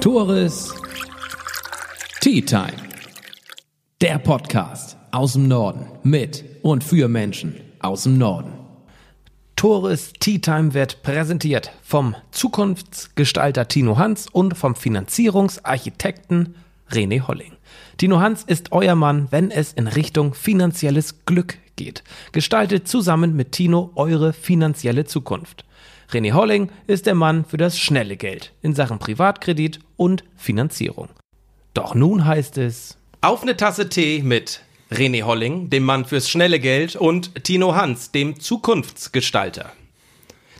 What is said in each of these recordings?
Tores Tea Time. Der Podcast aus dem Norden mit und für Menschen aus dem Norden. Tores Tea Time wird präsentiert vom Zukunftsgestalter Tino Hans und vom Finanzierungsarchitekten René Holling. Tino Hans ist euer Mann, wenn es in Richtung finanzielles Glück geht. Gestaltet zusammen mit Tino eure finanzielle Zukunft. René Holling ist der Mann für das schnelle Geld in Sachen Privatkredit und Finanzierung. Doch nun heißt es Auf eine Tasse Tee mit René Holling, dem Mann fürs schnelle Geld, und Tino Hans, dem Zukunftsgestalter.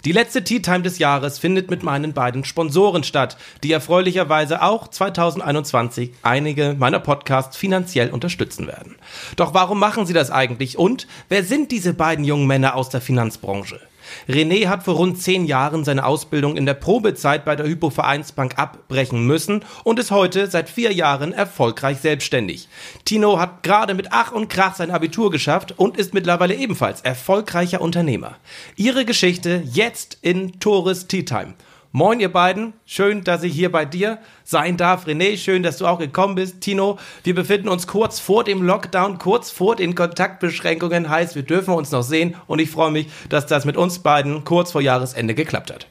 Die letzte Tea Time des Jahres findet mit meinen beiden Sponsoren statt, die erfreulicherweise auch 2021 einige meiner Podcasts finanziell unterstützen werden. Doch warum machen sie das eigentlich und wer sind diese beiden jungen Männer aus der Finanzbranche? René hat vor rund zehn Jahren seine Ausbildung in der Probezeit bei der Hypovereinsbank abbrechen müssen und ist heute seit vier Jahren erfolgreich selbstständig. Tino hat gerade mit Ach und Krach sein Abitur geschafft und ist mittlerweile ebenfalls erfolgreicher Unternehmer. Ihre Geschichte jetzt in Tores Tea Time. Moin, ihr beiden. Schön, dass ich hier bei dir sein darf. René, schön, dass du auch gekommen bist. Tino, wir befinden uns kurz vor dem Lockdown, kurz vor den Kontaktbeschränkungen. Heißt, wir dürfen uns noch sehen und ich freue mich, dass das mit uns beiden kurz vor Jahresende geklappt hat.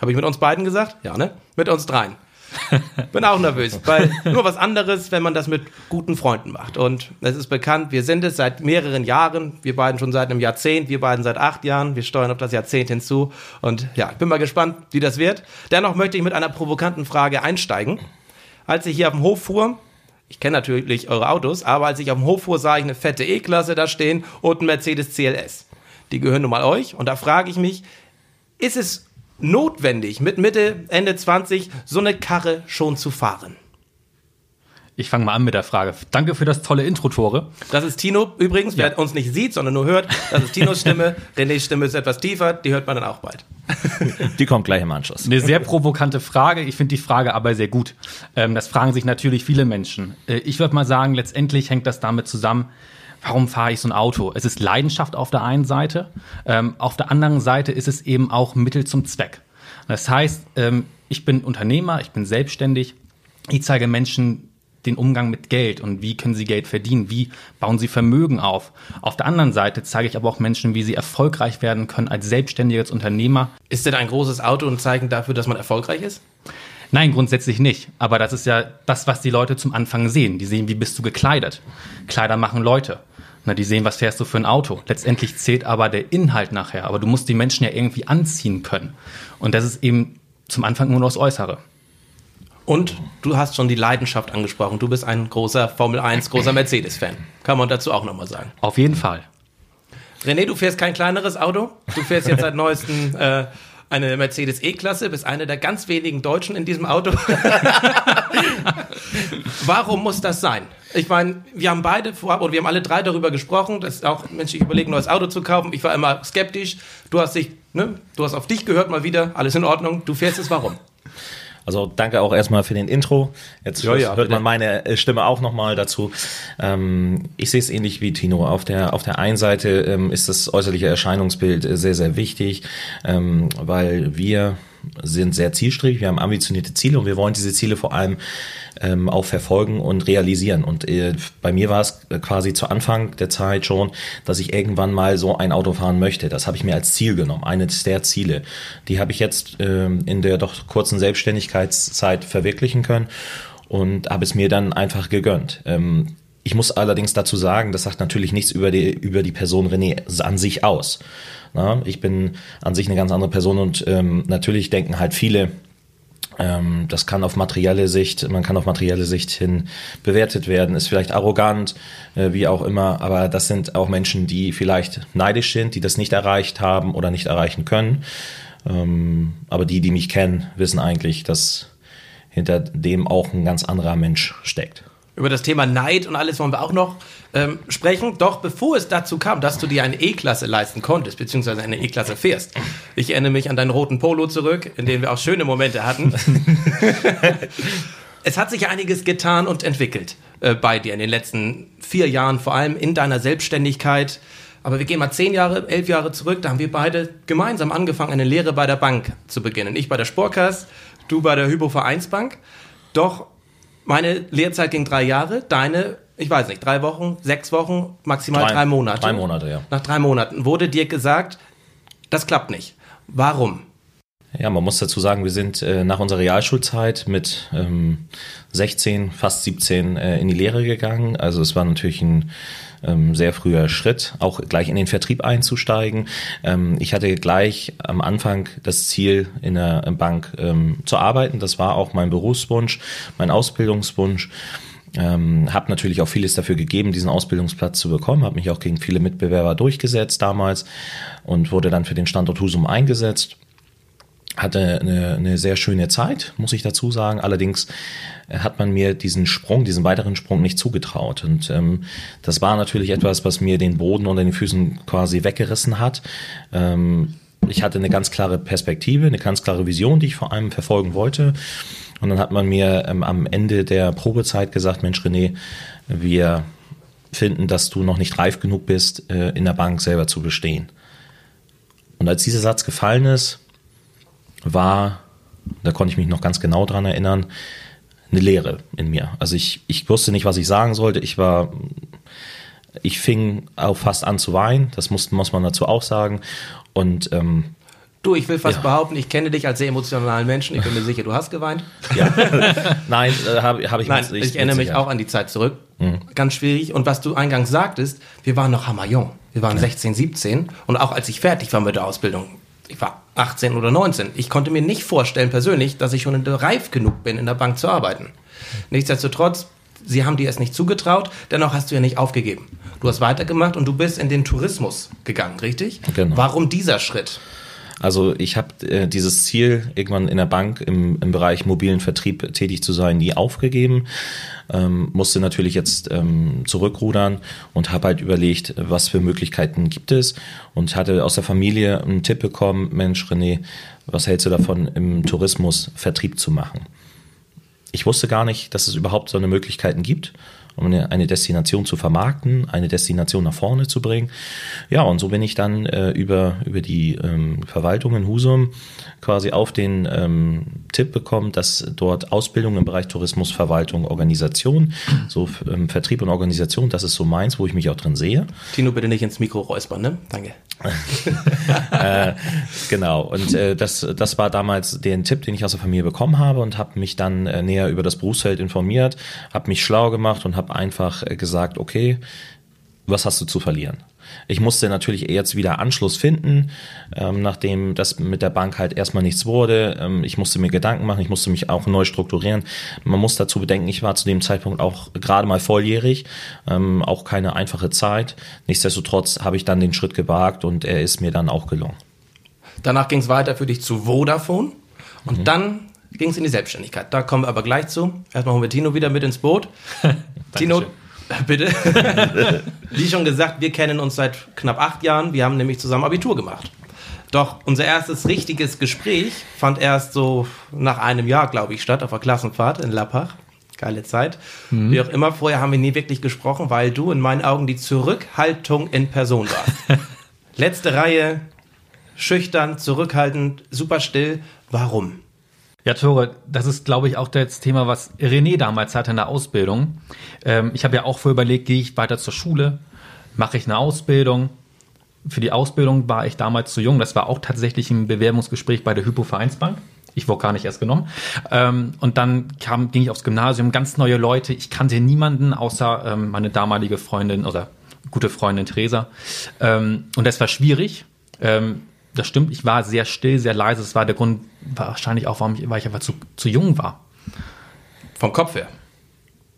Habe ich mit uns beiden gesagt? Ja, ne? Mit uns dreien. Bin auch nervös, weil nur was anderes, wenn man das mit guten Freunden macht. Und es ist bekannt, wir sind es seit mehreren Jahren, wir beiden schon seit einem Jahrzehnt, wir beiden seit acht Jahren, wir steuern auf das Jahrzehnt hinzu. Und ja, ich bin mal gespannt, wie das wird. Dennoch möchte ich mit einer provokanten Frage einsteigen. Als ich hier auf dem Hof fuhr, ich kenne natürlich eure Autos, aber als ich auf dem Hof fuhr, sah ich eine fette E-Klasse da stehen und ein Mercedes CLS. Die gehören nun mal euch. Und da frage ich mich, ist es notwendig, mit Mitte, Ende 20 so eine Karre schon zu fahren? Ich fange mal an mit der Frage. Danke für das tolle Intro, Tore. Das ist Tino übrigens, wer uns nicht sieht, sondern nur hört. Das ist Tinos Stimme. Renés Stimme ist etwas tiefer, die hört man dann auch bald. Die kommt gleich im Anschluss. Eine sehr provokante Frage. Ich finde die Frage aber sehr gut. Ähm, das fragen sich natürlich viele Menschen. Äh, ich würde mal sagen, letztendlich hängt das damit zusammen, warum fahre ich so ein Auto? Es ist Leidenschaft auf der einen Seite, ähm, auf der anderen Seite ist es eben auch Mittel zum Zweck. Das heißt, ähm, ich bin Unternehmer, ich bin selbstständig, ich zeige Menschen den Umgang mit Geld und wie können sie Geld verdienen, wie bauen sie Vermögen auf. Auf der anderen Seite zeige ich aber auch Menschen, wie sie erfolgreich werden können als selbstständiges Unternehmer. Ist denn ein großes Auto ein Zeichen dafür, dass man erfolgreich ist? Nein, grundsätzlich nicht. Aber das ist ja das, was die Leute zum Anfang sehen. Die sehen, wie bist du gekleidet. Kleider machen Leute. Na, die sehen, was fährst du für ein Auto. Letztendlich zählt aber der Inhalt nachher. Aber du musst die Menschen ja irgendwie anziehen können. Und das ist eben zum Anfang nur noch das Äußere. Und du hast schon die Leidenschaft angesprochen. Du bist ein großer Formel 1, großer Mercedes-Fan. Kann man dazu auch nochmal sagen. Auf jeden Fall. René, du fährst kein kleineres Auto. Du fährst jetzt seit neuestem äh, eine Mercedes E-Klasse, bist einer der ganz wenigen Deutschen in diesem Auto. Warum muss das sein? Ich meine, wir haben beide vorab oder wir haben alle drei darüber gesprochen, dass auch Menschen überlegen, ein neues Auto zu kaufen. Ich war immer skeptisch. Du hast dich, ne, du hast auf dich gehört mal wieder, alles in Ordnung. Du fährst es warum? Also danke auch erstmal für den Intro. Jetzt Ja, ja, hört man meine äh, Stimme auch nochmal dazu. Ähm, ich sehe es ähnlich wie Tino. Auf der, auf der einen Seite ähm, ist das äußerliche Erscheinungsbild äh, sehr, sehr wichtig, ähm, weil wir sind sehr zielstrebig, wir haben ambitionierte Ziele und wir wollen diese Ziele vor allem ähm, auch verfolgen und realisieren. Und äh, bei mir war es quasi zu Anfang der Zeit schon, dass ich irgendwann mal so ein Auto fahren möchte. Das habe ich mir als Ziel genommen, eines der Ziele. Die habe ich jetzt ähm, in der doch kurzen Selbstständigkeitszeit verwirklichen können und habe es mir dann einfach gegönnt. Ähm, ich muss allerdings dazu sagen, das sagt natürlich nichts über die, über die Person René an sich aus. Na, ich bin an sich eine ganz andere Person und ähm, natürlich denken halt viele, ähm, das kann auf materielle Sicht, man kann auf materielle Sicht hin bewertet werden, ist vielleicht arrogant, äh, wie auch immer, aber das sind auch Menschen, die vielleicht neidisch sind, die das nicht erreicht haben oder nicht erreichen können. Ähm, aber die, die mich kennen, wissen eigentlich, dass hinter dem auch ein ganz anderer Mensch steckt. Über das Thema Neid und alles wollen wir auch noch ähm, sprechen. Doch bevor es dazu kam, dass du dir eine E-Klasse leisten konntest, beziehungsweise eine E-Klasse fährst. Ich erinnere mich an deinen roten Polo zurück, in dem wir auch schöne Momente hatten. es hat sich einiges getan und entwickelt äh, bei dir in den letzten vier Jahren, vor allem in deiner Selbstständigkeit. Aber wir gehen mal zehn Jahre, elf Jahre zurück, da haben wir beide gemeinsam angefangen, eine Lehre bei der Bank zu beginnen. Ich bei der Sportkasse, du bei der Hypo Vereinsbank. Doch meine Lehrzeit ging drei Jahre, deine, ich weiß nicht, drei Wochen, sechs Wochen, maximal drei, Drei- Monate. drei Monate, ja. Nach drei Monaten wurde dir gesagt, das klappt nicht. Warum? Ja, man muss dazu sagen, wir sind äh, nach unserer Realschulzeit mit ähm, 16, fast 17 äh, in die Lehre gegangen. Also es war natürlich ein ähm, sehr früher Schritt, auch gleich in den Vertrieb einzusteigen. Ähm, ich hatte gleich am Anfang das Ziel, in der Bank ähm, zu arbeiten. Das war auch mein Berufswunsch, mein Ausbildungswunsch. Ähm, habe natürlich auch vieles dafür gegeben, diesen Ausbildungsplatz zu bekommen, habe mich auch gegen viele Mitbewerber durchgesetzt damals und wurde dann für den Standort Husum eingesetzt hatte eine, eine sehr schöne Zeit, muss ich dazu sagen. Allerdings äh, hat man mir diesen Sprung, diesen weiteren Sprung nicht zugetraut. Und ähm, das war natürlich etwas, was mir den Boden unter den Füßen quasi weggerissen hat. Ähm, ich hatte eine ganz klare Perspektive, eine ganz klare Vision, die ich vor allem verfolgen wollte. Und dann hat man mir ähm, am Ende der Probezeit gesagt, Mensch René, wir finden, dass du noch nicht reif genug bist, äh, in der Bank selber zu bestehen. Und als dieser Satz gefallen ist, war, da konnte ich mich noch ganz genau dran erinnern, eine Leere in mir. Also ich, ich wusste nicht, was ich sagen sollte. Ich war, ich fing auch fast an zu weinen. Das muss, muss man dazu auch sagen. Und ähm, Du, ich will fast Ja. behaupten, ich kenne dich als sehr emotionalen Menschen. Ich bin mir sicher, du hast geweint. nein, äh, habe hab ich Nein, mit- ich erinnere mit mich auch an die Zeit zurück. Ganz schwierig. Und was du eingangs sagtest, wir waren noch hammerjung. Wir waren 16, 17. Und auch als ich fertig war mit der Ausbildung, ich war 18 oder 19. Ich konnte mir nicht vorstellen persönlich, dass ich schon reif genug bin, in der Bank zu arbeiten. Nichtsdestotrotz, sie haben dir es nicht zugetraut, dennoch hast du ja nicht aufgegeben. Du hast weitergemacht und du bist in den Tourismus gegangen, richtig? Genau. Warum dieser Schritt? Also ich habe äh, dieses Ziel, irgendwann in der Bank im, im Bereich mobilen Vertrieb tätig zu sein, nie aufgegeben. Ähm, musste natürlich jetzt ähm, zurückrudern und habe halt überlegt, was für Möglichkeiten gibt es und hatte aus der Familie einen Tipp bekommen, Mensch René, was hältst du davon, im Tourismus Vertrieb zu machen? Ich wusste gar nicht, dass es überhaupt so eine Möglichkeiten gibt, um eine, eine Destination zu vermarkten, eine Destination nach vorne zu bringen. Ja, und so bin ich dann äh, über, über die ähm, Verwaltung in Husum quasi auf den ähm, Tipp bekommen, dass dort Ausbildung im Bereich Tourismus, Verwaltung, Organisation, so ähm, Vertrieb und Organisation, das ist so meins, wo ich mich auch drin sehe. Tino, bitte nicht ins Mikro räuspern, ne? Danke. Genau, und äh, das, das war damals der Tipp, den ich aus der Familie bekommen habe und habe mich dann äh, näher über das Berufsfeld informiert, habe mich schlau gemacht und habe einfach äh, gesagt, okay, was hast du zu verlieren? Ich musste natürlich jetzt wieder Anschluss finden, ähm, nachdem das mit der Bank halt erstmal nichts wurde. Ähm, ich musste mir Gedanken machen, ich musste mich auch neu strukturieren. Man muss dazu bedenken, ich war zu dem Zeitpunkt auch gerade mal volljährig, ähm, auch keine einfache Zeit. Nichtsdestotrotz habe ich dann den Schritt gewagt und er ist mir dann auch gelungen. Danach ging es weiter für dich zu Vodafone und Mhm. dann ging es in die Selbstständigkeit. Da kommen wir aber gleich zu. Erstmal holen wir Tino wieder mit ins Boot. Tino, bitte. Wie schon gesagt, wir kennen uns seit knapp acht Jahren. Wir haben nämlich zusammen Abitur gemacht. Doch unser erstes richtiges Gespräch fand erst so nach einem Jahr, glaube ich, statt, auf der Klassenfahrt in Lappach. Geile Zeit. Wie auch immer, vorher haben wir nie wirklich gesprochen, weil du in meinen Augen die Zurückhaltung in Person warst. Letzte Reihe, schüchtern, zurückhaltend, super still. Warum? Ja, Tore, das ist, glaube ich, auch das Thema, was René damals hatte in der Ausbildung. Ähm, ich habe ja auch vorher überlegt, gehe ich weiter zur Schule, mache ich eine Ausbildung. Für die Ausbildung war ich damals zu jung. Das war auch tatsächlich ein Bewerbungsgespräch bei der Hypo Vereinsbank. Ich wurde gar nicht erst genommen. Ähm, und dann kam, ging ich aufs Gymnasium, ganz neue Leute. Ich kannte niemanden außer ähm, meine damalige Freundin oder gute Freundin Theresa. Ähm, und das war schwierig. Ähm, das stimmt, ich war sehr still, sehr leise. Das war der Grund wahrscheinlich auch, warum ich, weil ich einfach zu, zu jung war. Vom Kopf her.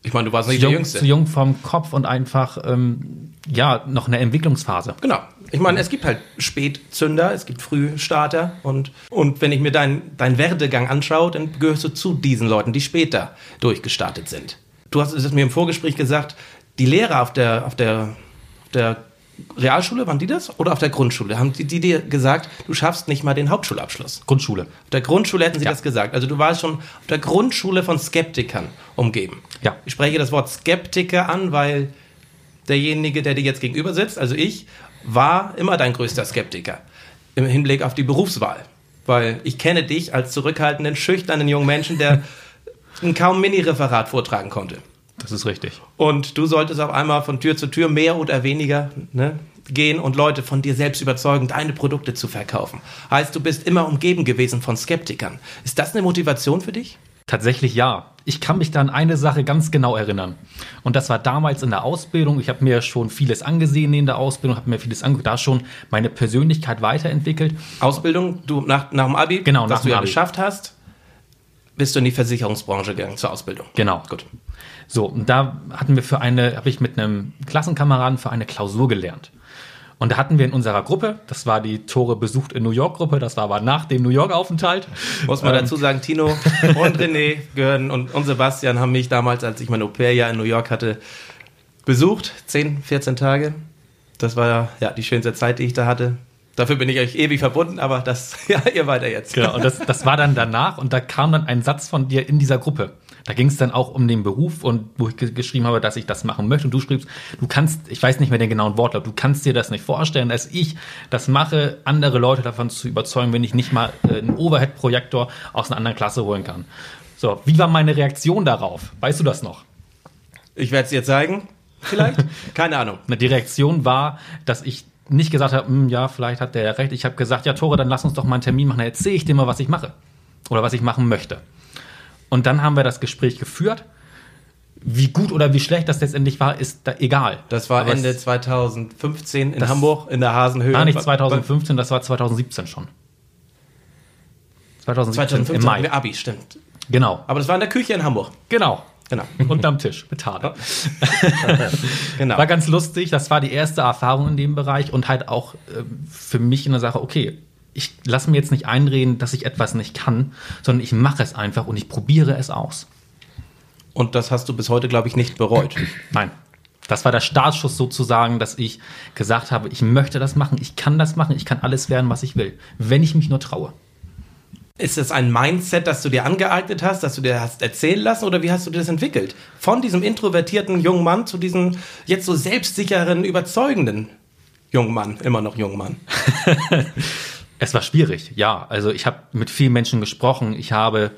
Ich meine, du warst Zu nicht der jung, Jüngste. zu jung vom Kopf und einfach, ähm, ja, noch eine Entwicklungsphase. Genau. Ich meine, es gibt halt Spätzünder, es gibt Frühstarter und, und wenn ich mir deinen dein Werdegang anschaue, dann gehörst du zu diesen Leuten, die später durchgestartet sind. Du hast es mir im Vorgespräch gesagt, die Lehrer auf der, auf der, auf der Realschule, waren die das? Oder auf der Grundschule? Haben die, die dir gesagt, du schaffst nicht mal den Hauptschulabschluss? Grundschule. Auf der Grundschule hätten sie Ja. das gesagt. Also du warst schon auf der Grundschule von Skeptikern umgeben. Ja. Ich spreche das Wort Skeptiker an, weil derjenige, der dir jetzt gegenüber sitzt, also ich, war immer dein größter Skeptiker im Hinblick auf die Berufswahl. Weil ich kenne dich als zurückhaltenden, schüchternen jungen Menschen, der ein kaum Mini-Referat vortragen konnte. Das ist richtig. Und du solltest auf einmal von Tür zu Tür mehr oder weniger ne, gehen und Leute von dir selbst überzeugen, deine Produkte zu verkaufen. Heißt, du bist immer umgeben gewesen von Skeptikern. Ist das eine Motivation für dich? Tatsächlich ja. Ich kann mich da an eine Sache ganz genau erinnern. Und das war damals in der Ausbildung. Ich habe mir schon vieles angesehen in der Ausbildung, habe mir vieles angeguckt, da schon meine Persönlichkeit weiterentwickelt. Ausbildung, du nach, nach dem Abi, Genau, was du ja geschafft hast, bist du in die Versicherungsbranche gegangen zur Ausbildung. Genau. Gut. So, und da hatten wir für eine, habe ich mit einem Klassenkameraden für eine Klausur gelernt. Und da hatten wir in unserer Gruppe, das war die Tore besucht in New York Gruppe, das war aber nach dem New York Aufenthalt. Muss man Ähm, dazu sagen, Tino und René gehören und, und Sebastian haben mich damals, als ich mein Au-pair-Jahr in New York hatte, besucht. 10, 14 Tage. Das war ja die schönste Zeit, die ich da hatte. Dafür bin ich euch ewig verbunden, aber das, ja, ihr weiter jetzt. Genau, und das, das war dann danach und da kam dann ein Satz von dir in dieser Gruppe. Da ging es dann auch um den Beruf und wo ich ge- geschrieben habe, dass ich das machen möchte. Und du schriebst, du kannst, ich weiß nicht mehr den genauen Wortlaut, du kannst dir das nicht vorstellen, dass ich das mache, andere Leute davon zu überzeugen, wenn ich nicht mal äh, einen Overhead-Projektor aus einer anderen Klasse holen kann. So, wie war meine Reaktion darauf? Weißt du das noch? Ich werde es dir zeigen, vielleicht. Keine Ahnung. Die Reaktion war, dass ich nicht gesagt habe, "Hm, ja, vielleicht hat der ja recht. Ich habe gesagt, ja, Tore, dann lass uns doch mal einen Termin machen. Dann erzähle ich dir mal, was ich mache. Oder was ich machen möchte. Und dann haben wir das Gespräch geführt. Wie gut oder wie schlecht das letztendlich war, ist da egal. Das war Aber Ende es 2015 in Hamburg in der Hasenhöhe. war nicht 2015, das war 2017 schon. 2017 2015 im Mai. Abi, stimmt. Genau, Aber das war in der Küche in Hamburg. genau. Genau. Unterm Tisch mit Tade. genau. War ganz lustig. Das war die erste Erfahrung in dem Bereich und halt auch äh, für mich eine Sache, okay, ich lasse mir jetzt nicht einreden, dass ich etwas nicht kann, sondern ich mache es einfach und ich probiere es aus. Und das hast du bis heute, glaube ich, nicht bereut. Nein. Das war der Startschuss sozusagen, dass ich gesagt habe, ich möchte das machen, ich kann das machen, ich kann alles werden, was ich will, wenn ich mich nur traue. Ist es ein Mindset, das du dir angeeignet hast, das du dir hast erzählen lassen oder wie hast du das entwickelt? Von diesem introvertierten jungen Mann zu diesem jetzt so selbstsicheren, überzeugenden jungen Mann, immer noch jungen Mann. Es war schwierig, ja. Also ich habe mit vielen Menschen gesprochen, ich habe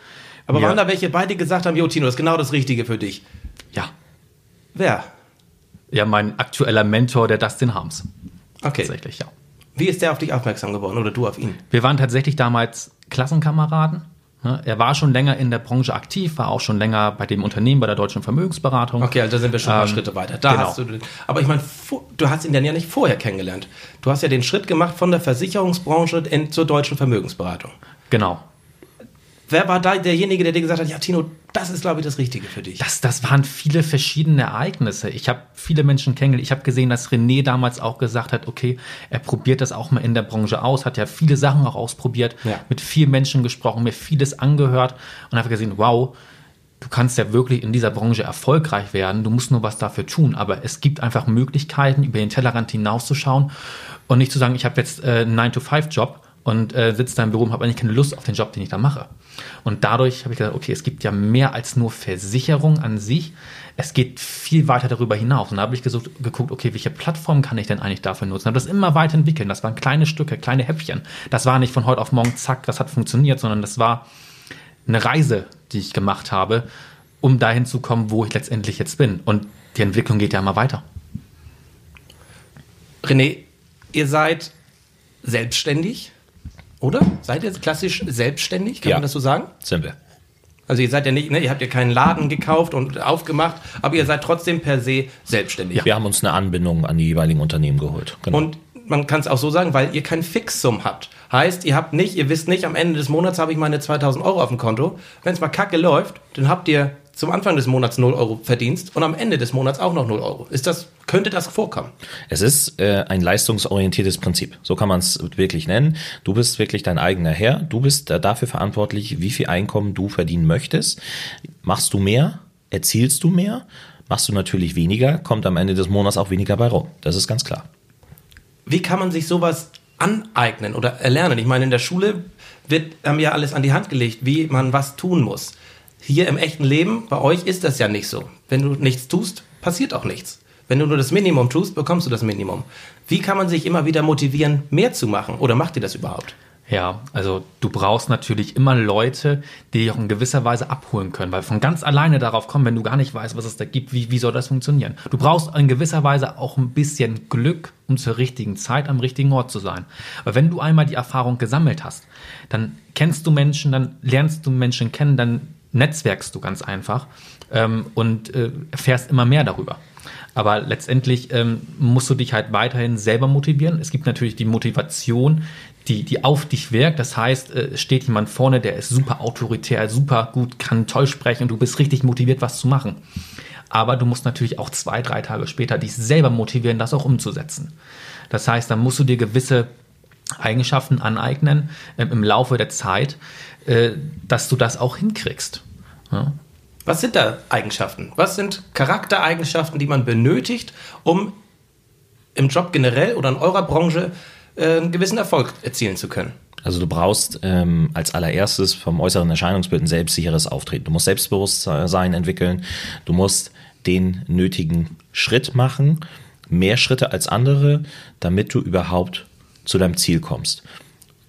Aber waren da welche bei, die gesagt haben, Jo Tino, das ist genau das Richtige für dich? ja, Wer? ja, mein aktueller Mentor, der Dustin Harms. Okay. Tatsächlich, ja. Wie ist der auf dich aufmerksam geworden oder du auf ihn? Wir waren tatsächlich damals Klassenkameraden. Ne? Er war schon länger in der Branche aktiv, war auch schon länger bei dem Unternehmen, bei der Deutschen Vermögensberatung. Okay, also da sind wir schon ein paar Ähm, Schritte weiter. Da genau. hast du, aber ich meine, du hast ihn dann ja nicht vorher kennengelernt. Du hast ja den Schritt gemacht von der Versicherungsbranche in, zur Deutschen Vermögensberatung. Genau. Wer war da derjenige, der dir gesagt hat, ja Tino, das ist glaube ich das Richtige für dich? Das, das waren viele verschiedene Ereignisse. Ich habe viele Menschen kennengelernt. Ich habe gesehen, dass René damals auch gesagt hat, okay, er probiert das auch mal in der Branche aus, hat ja viele Sachen auch ausprobiert, Ja. mit vielen Menschen gesprochen, mir vieles angehört und habe gesehen, wow, du kannst ja wirklich in dieser Branche erfolgreich werden. Du musst nur was dafür tun. Aber es gibt einfach Möglichkeiten, über den Tellerrand hinauszuschauen und nicht zu sagen, ich habe jetzt äh, einen 9-to-5-Job und äh, sitze da im Büro und habe eigentlich keine Lust auf den Job, den ich da mache. Und dadurch habe ich gesagt, okay, es gibt ja mehr als nur Versicherung an sich. Es geht viel weiter darüber hinaus. Und da habe ich gesucht, geguckt, okay, welche Plattform kann ich denn eigentlich dafür nutzen? Habe das immer weiterentwickelt. Das waren kleine Stücke, kleine Häppchen. Das war nicht von heute auf morgen, zack, das hat funktioniert, sondern das war eine Reise, die ich gemacht habe, um dahin zu kommen, wo ich letztendlich jetzt bin. Und die Entwicklung geht ja immer weiter. René, ihr seid selbstständig, oder? Seid ihr klassisch selbstständig, kann Ja. man das so sagen? Sind wir. Also ihr seid ja nicht, ne, ihr habt ja keinen Laden gekauft und aufgemacht, aber ihr seid trotzdem per se selbstständig. Wir haben uns eine Anbindung an die jeweiligen Unternehmen geholt. Genau. Und man kann es auch so sagen, weil ihr kein Fixsum habt. Heißt, ihr habt nicht, ihr wisst nicht, am Ende des Monats habe ich meine 2000 Euro auf dem Konto. Wenn es mal kacke läuft, dann habt ihr zum Anfang des Monats 0 Euro Verdienst und am Ende des Monats auch noch 0 Euro. Ist das, könnte das vorkommen? Es ist äh, ein leistungsorientiertes Prinzip. So kann man es wirklich nennen. Du bist wirklich dein eigener Herr. Du bist äh, dafür verantwortlich, wie viel Einkommen du verdienen möchtest. Machst du mehr, erzielst du mehr. Machst du natürlich weniger, kommt am Ende des Monats auch weniger bei rum. Das ist ganz klar. Wie kann man sich sowas aneignen oder erlernen? Ich meine, in der Schule wird einem ja alles an die Hand gelegt, wie man was tun muss. Hier im echten Leben, bei euch ist das ja nicht so. Wenn du nichts tust, passiert auch nichts. Wenn du nur das Minimum tust, bekommst du das Minimum. Wie kann man sich immer wieder motivieren, mehr zu machen? Oder macht ihr das überhaupt? Ja, also du brauchst natürlich immer Leute, die dich auch in gewisser Weise abholen können, weil von ganz alleine darauf kommen, wenn du gar nicht weißt, was es da gibt, wie, wie soll das funktionieren? Du brauchst in gewisser Weise auch ein bisschen Glück, um zur richtigen Zeit am richtigen Ort zu sein. Weil wenn du einmal die Erfahrung gesammelt hast, dann kennst du Menschen, dann lernst du Menschen kennen, dann netzwerkst du ganz einfach ähm, und äh, erfährst immer mehr darüber. Aber letztendlich ähm, musst du dich halt weiterhin selber motivieren. Es gibt natürlich die Motivation, die, die auf dich wirkt. Das heißt, äh, steht jemand vorne, der ist super autoritär, super gut, kann toll sprechen und du bist richtig motiviert, was zu machen. Aber du musst natürlich auch zwei, drei Tage später dich selber motivieren, das auch umzusetzen. Das heißt, dann musst du dir gewisse Eigenschaften aneignen äh, im Laufe der Zeit, äh, dass du das auch hinkriegst. Ja? Was sind da Eigenschaften? Was sind Charaktereigenschaften, die man benötigt, um im Job generell oder in eurer Branche äh, einen gewissen Erfolg erzielen zu können? Also du brauchst ähm, als allererstes vom äußeren Erscheinungsbild ein selbstsicheres Auftreten. Du musst Selbstbewusstsein entwickeln. Du musst den nötigen Schritt machen, mehr Schritte als andere, damit du überhaupt zu deinem Ziel kommst.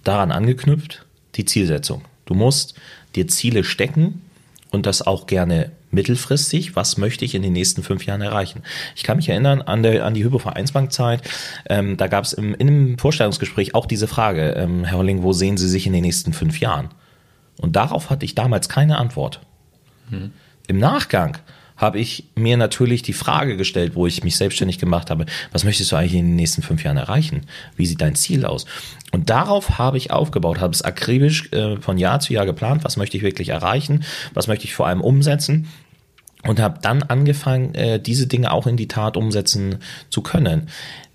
Daran angeknüpft die Zielsetzung. Du musst dir Ziele stecken, und das auch gerne mittelfristig. Was möchte ich in den nächsten fünf Jahren erreichen? Ich kann mich erinnern an, der, an die Hypovereinsbankzeit. Ähm, da gab es im, in einem Vorstellungsgespräch auch diese Frage, ähm, Herr Holling, wo sehen Sie sich in den nächsten fünf Jahren? Und darauf hatte ich damals keine Antwort. Hm. Im Nachgang habe ich mir natürlich die Frage gestellt, wo ich mich selbstständig gemacht habe, was möchtest du eigentlich in den nächsten fünf Jahren erreichen? Wie sieht dein Ziel aus? Und darauf habe ich aufgebaut, habe es akribisch äh, von Jahr zu Jahr geplant, was möchte ich wirklich erreichen, was möchte ich vor allem umsetzen und habe dann angefangen, äh, diese Dinge auch in die Tat umsetzen zu können.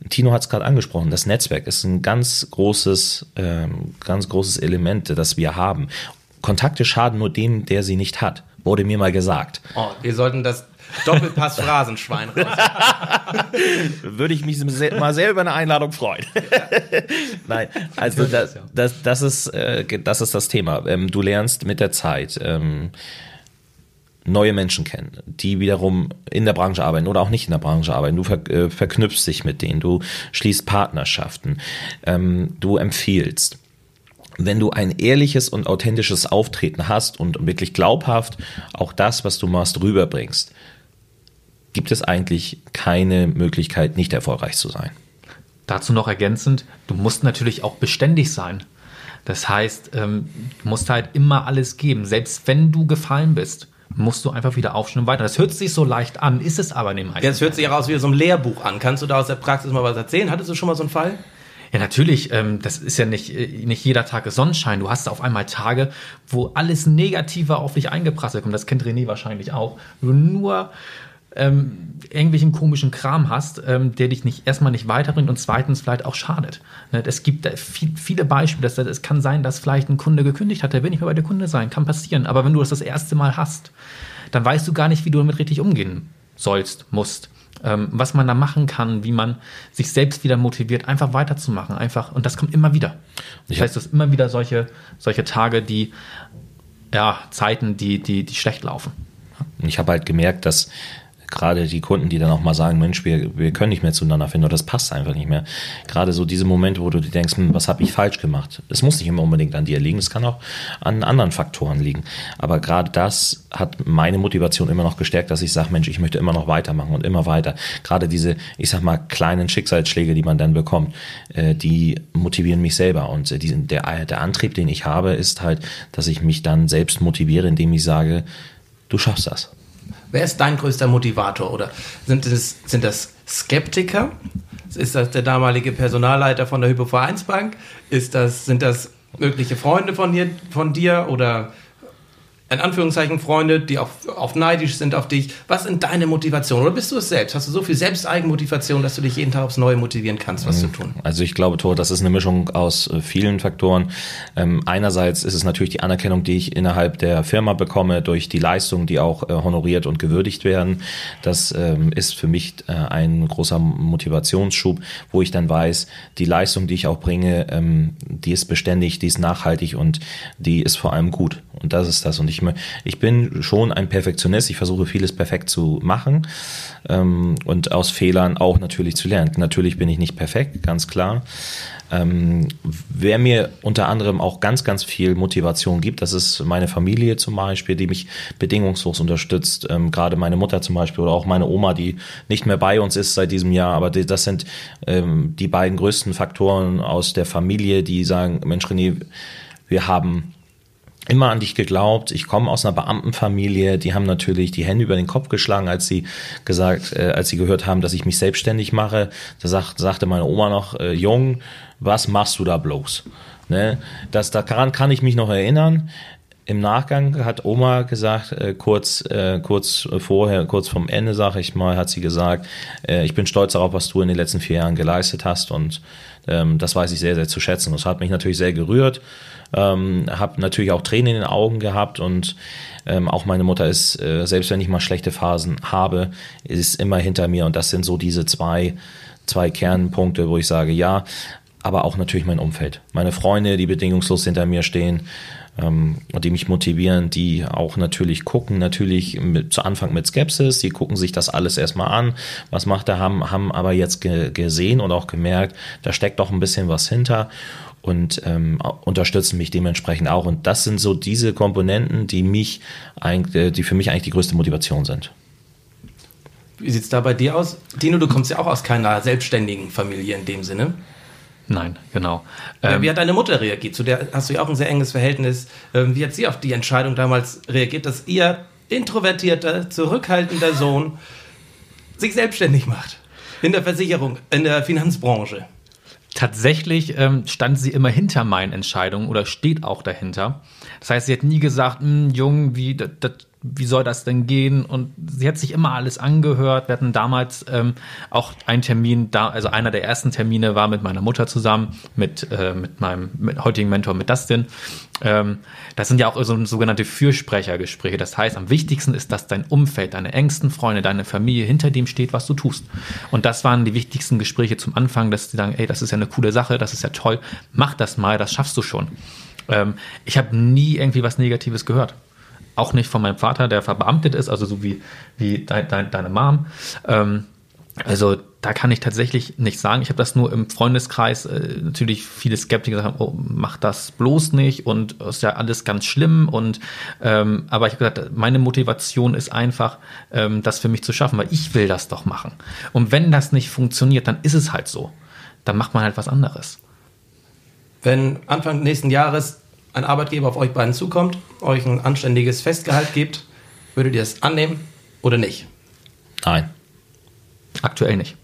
Tino hat es gerade angesprochen, das Netzwerk ist ein ganz großes, ähm, ganz großes Element, das wir haben. Kontakte schaden nur dem, der sie nicht hat. Wurde mir mal gesagt. Oh, wir sollten das Doppelpass-Phrasenschwein raus. Würde ich mich mal sehr über eine Einladung freuen. Nein, also das, das, das, ist, äh, das ist das Thema. Ähm, du lernst mit der Zeit ähm, neue Menschen kennen, die wiederum in der Branche arbeiten oder auch nicht in der Branche arbeiten. Du ver äh, verknüpfst dich mit denen, du schließt Partnerschaften, ähm, du empfiehlst wenn du ein ehrliches und authentisches Auftreten hast und wirklich glaubhaft auch das, was du machst, rüberbringst, gibt es eigentlich keine Möglichkeit, nicht erfolgreich zu sein. Dazu noch ergänzend, du musst natürlich auch beständig sein. Das heißt, ähm, du musst halt immer alles geben. Selbst wenn du gefallen bist, musst du einfach wieder aufstehen und weiter. Das hört sich so leicht an, ist es aber nicht meisten. Jetzt hört sich raus wie so ein Lehrbuch an. Kannst du da aus der Praxis mal was erzählen? Hattest du schon mal so einen Fall? Ja, natürlich. Ähm, das ist ja nicht, äh, nicht jeder Tag ist Sonnenschein. Du hast auf einmal Tage, wo alles Negativer auf dich eingeprasselt kommt. Das kennt René wahrscheinlich auch. Du nur ähm, irgendwelchen komischen Kram hast, ähm, der dich nicht erstmal nicht weiterbringt und zweitens vielleicht auch schadet. Ne, es gibt viel, viele Beispiele. Es kann sein, dass vielleicht ein Kunde gekündigt hat, der will nicht mehr bei der Kunde sein. Kann passieren. Aber wenn du das das erste Mal hast, dann weißt du gar nicht, wie du damit richtig umgehen sollst, musst ähm, was man da machen kann, wie man sich selbst wieder motiviert, einfach weiterzumachen, einfach. Und das kommt immer wieder. Das heißt, es ist immer wieder solche, solche Tage, die, ja, Zeiten, die, die, die schlecht laufen. Ich habe halt gemerkt, dass gerade die Kunden, die dann auch mal sagen, Mensch, wir, wir können nicht mehr zueinander finden oder das passt einfach nicht mehr. Gerade so diese Momente, wo du dir denkst, hm, was habe ich falsch gemacht? Es muss nicht immer unbedingt an dir liegen, es kann auch an anderen Faktoren liegen. Aber gerade das hat meine Motivation immer noch gestärkt, dass ich sage, Mensch, ich möchte immer noch weitermachen und immer weiter. Gerade diese, ich sag mal, kleinen Schicksalsschläge, die man dann bekommt, äh, die motivieren mich selber. Und äh, die, der, der Antrieb, den ich habe, ist halt, dass ich mich dann selbst motiviere, indem ich sage, du schaffst das. Wer ist dein größter Motivator? Oder sind das, sind das Skeptiker? Ist das der damalige Personalleiter von der Hypovereinsbank? Ist das, sind das mögliche Freunde von dir, von dir oder in Anführungszeichen Freunde, die auch oft neidisch sind auf dich. Was sind deine Motivationen? Oder bist du es selbst? Hast du so viel Selbsteigenmotivation, dass du dich jeden Tag aufs Neue motivieren kannst, was zu tun? Also ich glaube, Tor, das ist eine Mischung aus äh, vielen Faktoren. Ähm, einerseits ist es natürlich die Anerkennung, die ich innerhalb der Firma bekomme, durch die Leistungen, die auch äh, honoriert und gewürdigt werden. Das ähm, ist für mich äh, ein großer Motivationsschub, wo ich dann weiß, die Leistung, die ich auch bringe, ähm, die ist beständig, die ist nachhaltig und die ist vor allem gut. Und das ist das. Und ich mö- ich bin schon ein Perfektionist. Ich versuche vieles perfekt zu machen ähm, und aus Fehlern auch natürlich zu lernen. Natürlich bin ich nicht perfekt, ganz klar. Ähm, wer mir unter anderem auch ganz, ganz viel Motivation gibt, das ist meine Familie zum Beispiel, die mich bedingungslos unterstützt. Ähm, gerade meine Mutter zum Beispiel oder auch meine Oma, die nicht mehr bei uns ist seit diesem Jahr. Aber die, das sind ähm, die beiden größten Faktoren aus der Familie, die sagen, Mensch René, wir haben immer an dich geglaubt. Ich komme aus einer Beamtenfamilie. Die haben natürlich die Hände über den Kopf geschlagen, als sie gesagt, äh, als sie gehört haben, dass ich mich selbstständig mache. Da sagt, sagte meine Oma noch, äh, Jung, was machst du da bloß? Ne? Das, daran kann ich mich noch erinnern. Im Nachgang hat Oma gesagt, äh, kurz, äh, kurz vorher, kurz vom Ende, sage ich mal, hat sie gesagt, äh, ich bin stolz darauf, was du in den letzten vier Jahren geleistet hast und ähm, das weiß ich sehr, sehr zu schätzen. Das hat mich natürlich sehr gerührt, ähm, habe natürlich auch Tränen in den Augen gehabt und ähm, auch meine Mutter ist, äh, selbst wenn ich mal schlechte Phasen habe, ist immer hinter mir und das sind so diese zwei, zwei Kernpunkte, wo ich sage, ja, aber auch natürlich mein Umfeld. Meine Freunde, die bedingungslos hinter mir stehen ähm, und die mich motivieren, die auch natürlich gucken, natürlich mit, zu Anfang mit Skepsis, die gucken sich das alles erstmal an, was macht er, haben, haben aber jetzt ge gesehen und auch gemerkt, da steckt doch ein bisschen was hinter und ähm, unterstützen mich dementsprechend auch. Und das sind so diese Komponenten, die mich eigentlich, die für mich eigentlich die größte Motivation sind. Wie sieht's da bei dir aus? Dino, du kommst ja auch aus keiner selbstständigen Familie in dem Sinne. Nein, genau. Äh, Ähm, Wie hat deine Mutter reagiert? Zu der hast du ja auch ein sehr enges Verhältnis. Ähm, Wie hat sie auf die Entscheidung damals reagiert, dass ihr introvertierter, zurückhaltender Sohn sich selbstständig macht? In der Versicherung, in der Finanzbranche. Tatsächlich ähm, stand sie immer hinter meinen Entscheidungen oder steht auch dahinter. Das heißt, sie hat nie gesagt, "Hm, Jung, wie, dat, wie soll das denn gehen? Und sie hat sich immer alles angehört. Wir hatten damals ähm, auch einen Termin, da, also einer der ersten Termine war mit meiner Mutter zusammen, mit, äh, mit meinem mit heutigen Mentor, mit Dustin. Ähm, das sind ja auch so sogenannte Fürsprechergespräche. Das heißt, am wichtigsten ist, dass dein Umfeld, deine engsten Freunde, deine Familie hinter dem steht, was du tust. Und das waren die wichtigsten Gespräche zum Anfang, dass die sagen, ey, das ist ja eine coole Sache, das ist ja toll, mach das mal, das schaffst du schon. Ähm, ich habe nie irgendwie was Negatives gehört. Auch nicht von meinem Vater, der verbeamtet ist, also so wie, wie dein, dein, deine Mom. Ähm, also da kann ich tatsächlich nicht sagen. Ich habe das nur im Freundeskreis äh, natürlich viele Skeptiker sagen, oh, mach das bloß nicht und ist ja alles ganz schlimm. Und ähm, aber ich habe gesagt, meine Motivation ist einfach, ähm, das für mich zu schaffen, weil ich will das doch machen. Und wenn das nicht funktioniert, dann ist es halt so. Dann macht man halt was anderes. Wenn Anfang nächsten Jahres ein Arbeitgeber auf euch beiden zukommt, euch ein anständiges Festgehalt gibt, würdet ihr es annehmen oder nicht? Nein. Aktuell nicht.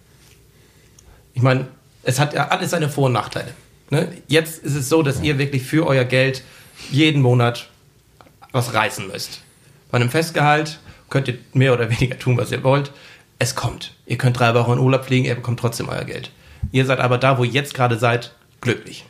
Ich meine, es hat ja alles seine Vor- und Nachteile. Ne? Jetzt ist es so, dass ihr wirklich für euer Geld jeden Monat was reißen müsst. Bei einem Festgehalt könnt ihr mehr oder weniger tun, was ihr wollt. Es kommt. Ihr könnt drei Wochen in Urlaub fliegen, ihr bekommt trotzdem euer Geld. Ihr seid aber da, wo ihr jetzt gerade seid, glücklich.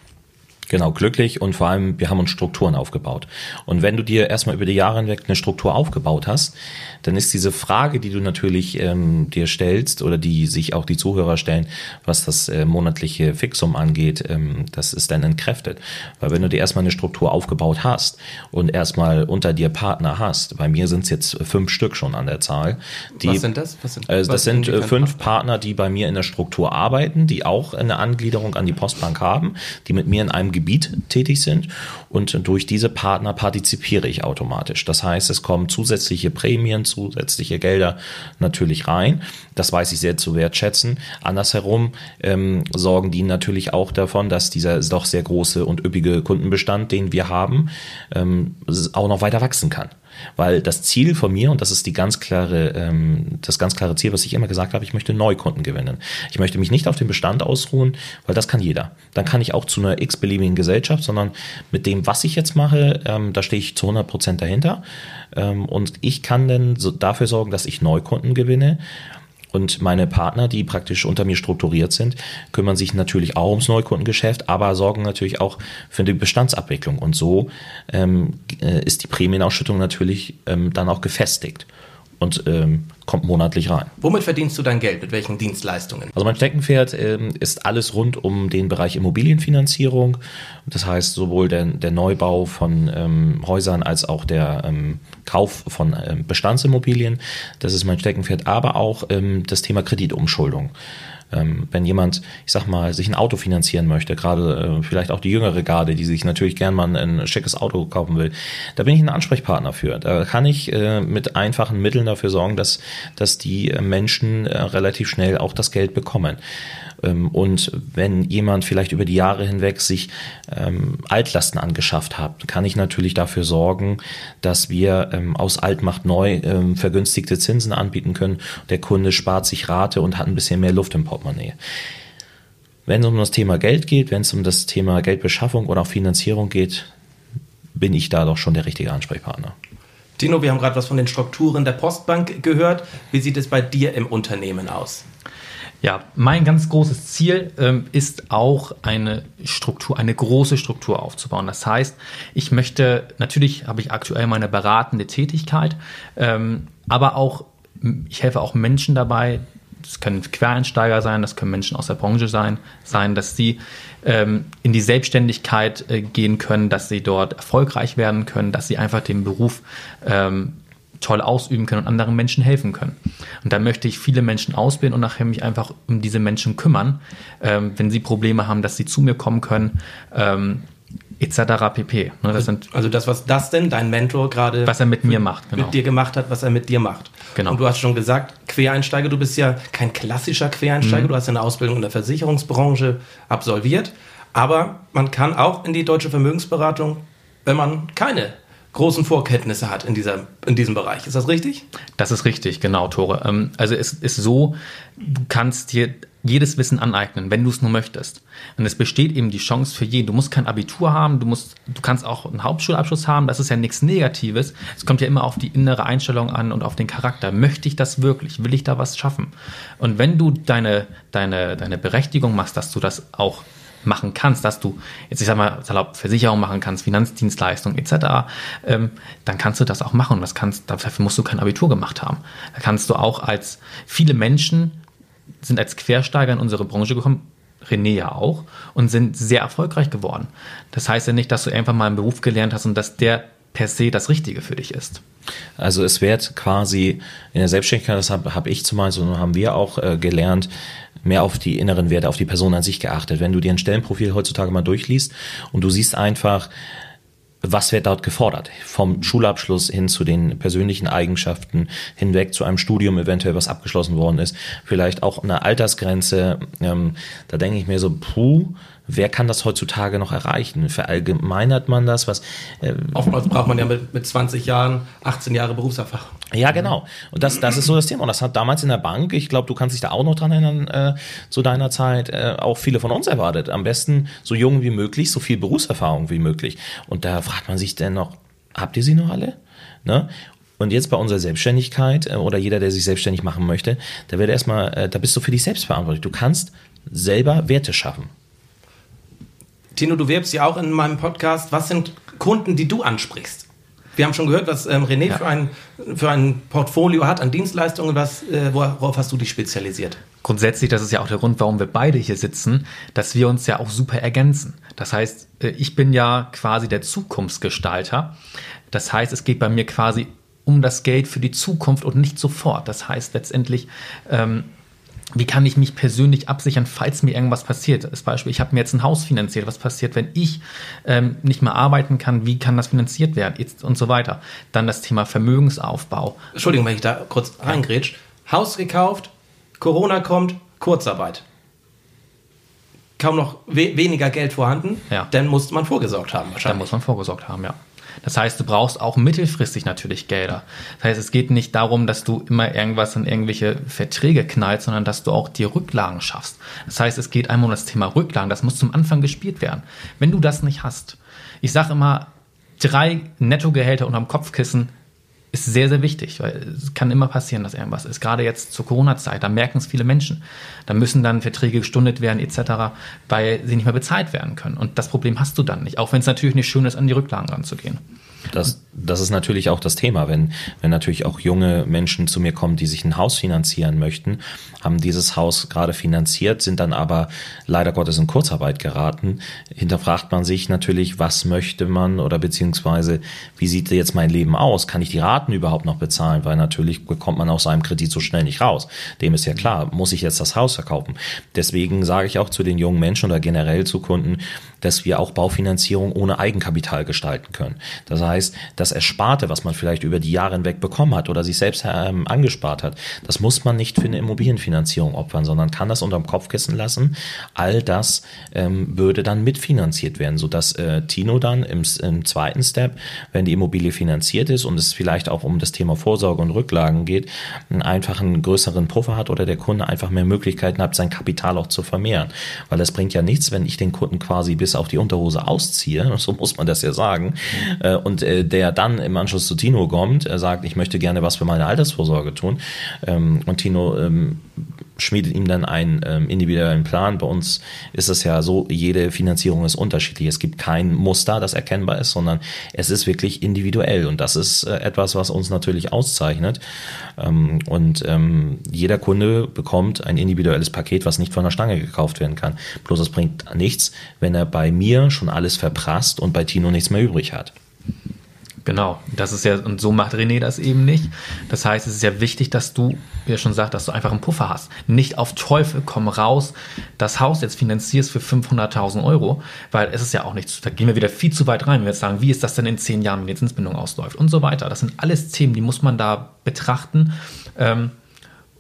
Genau, glücklich und vor allem, wir haben uns Strukturen aufgebaut. Und wenn du dir erstmal über die Jahre hinweg eine Struktur aufgebaut hast, dann ist diese Frage, die du natürlich ähm, dir stellst oder die sich auch die Zuhörer stellen, was das äh, monatliche Fixum angeht, ähm, das ist dann entkräftet. Weil wenn du dir erstmal eine Struktur aufgebaut hast und erstmal unter dir Partner hast, bei mir sind es jetzt fünf Stück schon an der Zahl. Die, Was sind das? Was sind- was das sind äh, fünf Partner, die bei mir in der Struktur arbeiten, die auch eine Angliederung an die Postbank haben, die mit mir in einem Gebiet tätig sind und durch diese Partner partizipiere ich automatisch. Das heißt, es kommen zusätzliche Prämien, zusätzliche Gelder natürlich rein. Das weiß ich sehr zu wertschätzen. Andersherum ähm, sorgen die natürlich auch davon, dass dieser doch sehr große und üppige Kundenbestand, den wir haben, ähm, auch noch weiter wachsen kann. Weil das Ziel von mir, und das ist die ganz klare, ähm, das ganz klare Ziel, was ich immer gesagt habe, ich möchte Neukunden gewinnen. Ich möchte mich nicht auf den Bestand ausruhen, weil das kann jeder. Dann kann ich auch zu einer x-beliebigen Gesellschaft, sondern mit dem, was ich jetzt mache, ähm, da stehe ich zu 100 Prozent dahinter. Ähm, und ich kann dann so dafür sorgen, dass ich Neukunden gewinne. Und meine Partner, die praktisch unter mir strukturiert sind, kümmern sich natürlich auch ums Neukundengeschäft, aber sorgen natürlich auch für die Bestandsabwicklung. Und so ähm, äh, ist die Prämienausschüttung natürlich ähm, dann auch gefestigt und ähm, kommt monatlich rein. Womit verdienst du dein Geld? Mit welchen Dienstleistungen? Also mein Steckenpferd ähm, ist alles rund um den Bereich Immobilienfinanzierung. Das heißt sowohl der, der Neubau von ähm, Häusern als auch der ähm, Kauf von ähm, Bestandsimmobilien. Das ist mein Steckenpferd, aber auch ähm, das Thema Kreditumschuldung. Ähm, wenn jemand, ich sag mal, sich ein Auto finanzieren möchte, gerade äh, vielleicht auch die jüngere Garde, die sich natürlich gern mal ein, schickes Auto kaufen will, da bin ich ein Ansprechpartner für. Da kann ich äh, mit einfachen Mitteln dafür sorgen, dass, dass die Menschen äh, relativ schnell auch das Geld bekommen. Ähm, und wenn jemand vielleicht über die Jahre hinweg sich ähm, Altlasten angeschafft hat, kann ich natürlich dafür sorgen, dass wir ähm, aus Altmacht neu vergünstigte Zinsen anbieten können. Der Kunde spart sich Rate und hat ein bisschen mehr Luft im Portemonnaie. Wenn es um das Thema Geld geht, wenn es um das Thema Geldbeschaffung oder auch Finanzierung geht, bin ich da doch schon der richtige Ansprechpartner. Tino, wir haben gerade was von den Strukturen der Postbank gehört. Wie sieht es bei dir im Unternehmen aus? Ja, mein ganz großes Ziel ähm, ist auch eine Struktur, eine große Struktur aufzubauen. Das heißt, ich möchte, natürlich habe ich aktuell meine beratende Tätigkeit, ähm, aber auch, ich helfe auch Menschen dabei, das können Quereinsteiger sein, das können Menschen aus der Branche sein, sein dass sie ähm, in die Selbstständigkeit äh, gehen können, dass sie dort erfolgreich werden können, dass sie einfach den Beruf ähm, toll ausüben können und anderen Menschen helfen können. Und da möchte ich viele Menschen ausbilden und nachher mich einfach um diese Menschen kümmern, ähm, wenn sie Probleme haben, dass sie zu mir kommen können, ähm, etc. pp. Ne, das sind also das, was das denn, dein Mentor gerade was er mit mir macht, genau. mit dir gemacht hat, was er mit dir macht. Genau. Und du hast schon gesagt, Quereinsteiger, du bist ja kein klassischer Quereinsteiger, mhm. du hast eine Ausbildung in der Versicherungsbranche absolviert, aber man kann auch in die deutsche Vermögensberatung, wenn man keine großen Vorkenntnisse hat in, dieser, in diesem Bereich. Ist das richtig? Das ist richtig, genau, Tore. Ähm, also es ist so, du kannst dir jedes Wissen aneignen, wenn du es nur möchtest. Und es besteht eben die Chance für jeden. Du musst kein Abitur haben, du musst, du kannst auch einen Hauptschulabschluss haben. Das ist ja nichts Negatives. Es kommt ja immer auf die innere Einstellung an und auf den Charakter. Möchte ich das wirklich? Will ich da was schaffen? Und wenn du deine, deine, deine Berechtigung machst, dass du das auch machen kannst, dass du jetzt, ich sag mal, salopp Versicherung machen kannst, Finanzdienstleistungen etc., ähm, dann kannst du das auch machen. Das kannst, dafür musst du kein Abitur gemacht haben. Da kannst du auch als viele Menschen sind als Quersteiger in unsere Branche gekommen, René ja auch, und sind sehr erfolgreich geworden. Das heißt ja nicht, dass du einfach mal einen Beruf gelernt hast und dass der per se das Richtige für dich ist. Also es wird quasi in der Selbstständigkeit, das habe hab ich zumeist und haben wir auch äh, gelernt, mehr auf die inneren Werte, auf die Person an sich geachtet. Wenn du dir ein Stellenprofil heutzutage mal durchliest und du siehst einfach, was wird dort gefordert? Vom Schulabschluss hin zu den persönlichen Eigenschaften, hinweg zu einem Studium eventuell, was abgeschlossen worden ist, vielleicht auch eine Altersgrenze. Ähm, da denke ich mir so, puh, wer kann das heutzutage noch erreichen? Verallgemeinert man das? Was, äh, Oftmals braucht man ja mit, mit 20 Jahren 18 Jahre Berufserfahrung. Ja, genau. Und das, das ist so das Thema. Und das hat damals in der Bank, ich glaube, du kannst dich da auch noch dran erinnern, äh, zu deiner Zeit, äh, auch viele von uns erwartet. Am besten so jung wie möglich, so viel Berufserfahrung wie möglich. Und da fragt man sich denn noch, habt ihr sie noch alle? Ne? Und jetzt bei unserer Selbstständigkeit äh, oder jeder, der sich selbstständig machen möchte, da wird erstmal, äh, da bist du für dich selbst verantwortlich. Du kannst selber Werte schaffen. Tino, du wirbst ja auch in meinem Podcast. Was sind Kunden, die du ansprichst? Wir haben schon gehört, was ähm, René ja. für, ein, für ein Portfolio hat an Dienstleistungen. Was, äh, worauf hast du dich spezialisiert? Grundsätzlich, das ist ja auch der Grund, warum wir beide hier sitzen, dass wir uns ja auch super ergänzen. Das heißt, äh, ich bin ja quasi der Zukunftsgestalter. Das heißt, es geht bei mir quasi um das Geld für die Zukunft und nicht sofort. Das heißt letztendlich, ähm, wie kann ich mich persönlich absichern, falls mir irgendwas passiert? Als Beispiel, ich habe mir jetzt ein Haus finanziert. Was passiert, wenn ich ähm, nicht mehr arbeiten kann? Wie kann das finanziert werden? Jetzt und so weiter. Dann das Thema Vermögensaufbau. Entschuldigung, wenn ich da kurz reingrätsch. Haus gekauft, Corona kommt, Kurzarbeit. Kaum noch we weniger Geld vorhanden, ja. dann muss man vorgesorgt haben wahrscheinlich. Dann muss man vorgesorgt haben, ja. Das heißt, du brauchst auch mittelfristig natürlich Gelder. Das heißt, es geht nicht darum, dass du immer irgendwas in irgendwelche Verträge knallst, sondern dass du auch dir Rücklagen schaffst. Das heißt, es geht einmal um das Thema Rücklagen. Das muss zum Anfang gespielt werden. Wenn du das nicht hast, ich sage immer, drei Nettogehälter unterm Kopfkissen ist sehr, sehr wichtig, weil es kann immer passieren, dass irgendwas ist. Gerade jetzt zur Corona-Zeit, da merken es viele Menschen. Da müssen dann Verträge gestundet werden etc., weil sie nicht mehr bezahlt werden können. Und das Problem hast du dann nicht, auch wenn es natürlich nicht schön ist, an die Rücklagen ranzugehen. Das, das ist natürlich auch das Thema, wenn, wenn natürlich auch junge Menschen zu mir kommen, die sich ein Haus finanzieren möchten, haben dieses Haus gerade finanziert, sind dann aber leider Gottes in Kurzarbeit geraten, hinterfragt man sich natürlich, was möchte man oder beziehungsweise wie sieht jetzt mein Leben aus? Kann ich die Raten überhaupt noch bezahlen? Weil natürlich bekommt man aus einem Kredit so schnell nicht raus. Dem ist ja klar, muss ich jetzt das Haus verkaufen. Deswegen sage ich auch zu den jungen Menschen oder generell zu Kunden, dass wir auch Baufinanzierung ohne Eigenkapital gestalten können. Das heißt, das Ersparte, was man vielleicht über die Jahre hinweg bekommen hat oder sich selbst ähm, angespart hat, das muss man nicht für eine Immobilienfinanzierung opfern, sondern kann das unterm Kopfkissen lassen. All das ähm, würde dann mitfinanziert werden, sodass äh, Tino dann im, im zweiten Step, wenn die Immobilie finanziert ist und es vielleicht auch um das Thema Vorsorge und Rücklagen geht, einfach einen größeren Puffer hat oder der Kunde einfach mehr Möglichkeiten hat, sein Kapital auch zu vermehren. Weil das bringt ja nichts, wenn ich den Kunden quasi bis auf die Unterhose ausziehe, so muss man das ja sagen, äh, und äh, der dann im Anschluss zu Tino kommt, er sagt, ich möchte gerne was für meine Altersvorsorge tun. Ähm, und Tino ähm, schmiedet ihm dann einen ähm, individuellen Plan. Bei uns ist es ja so, jede Finanzierung ist unterschiedlich. Es gibt kein Muster, das erkennbar ist, sondern es ist wirklich individuell. Und das ist äh, etwas, was uns natürlich auszeichnet. Ähm, und ähm, jeder Kunde bekommt ein individuelles Paket, was nicht von der Stange gekauft werden kann. Bloß es bringt nichts, wenn er bei mir schon alles verprasst und bei Tino nichts mehr übrig hat. Genau, das ist ja, und so macht René das eben nicht. Das heißt, es ist ja wichtig, dass du, wie er schon sagt, dass du einfach einen Puffer hast. Nicht auf Teufel komm raus, das Haus jetzt finanzierst für 500.000 Euro, weil es ist ja auch nichts, da gehen wir wieder viel zu weit rein, wenn wir jetzt sagen, wie ist das denn in zehn Jahren, wenn die Zinsbindung ausläuft und so weiter. Das sind alles Themen, die muss man da betrachten. Ähm,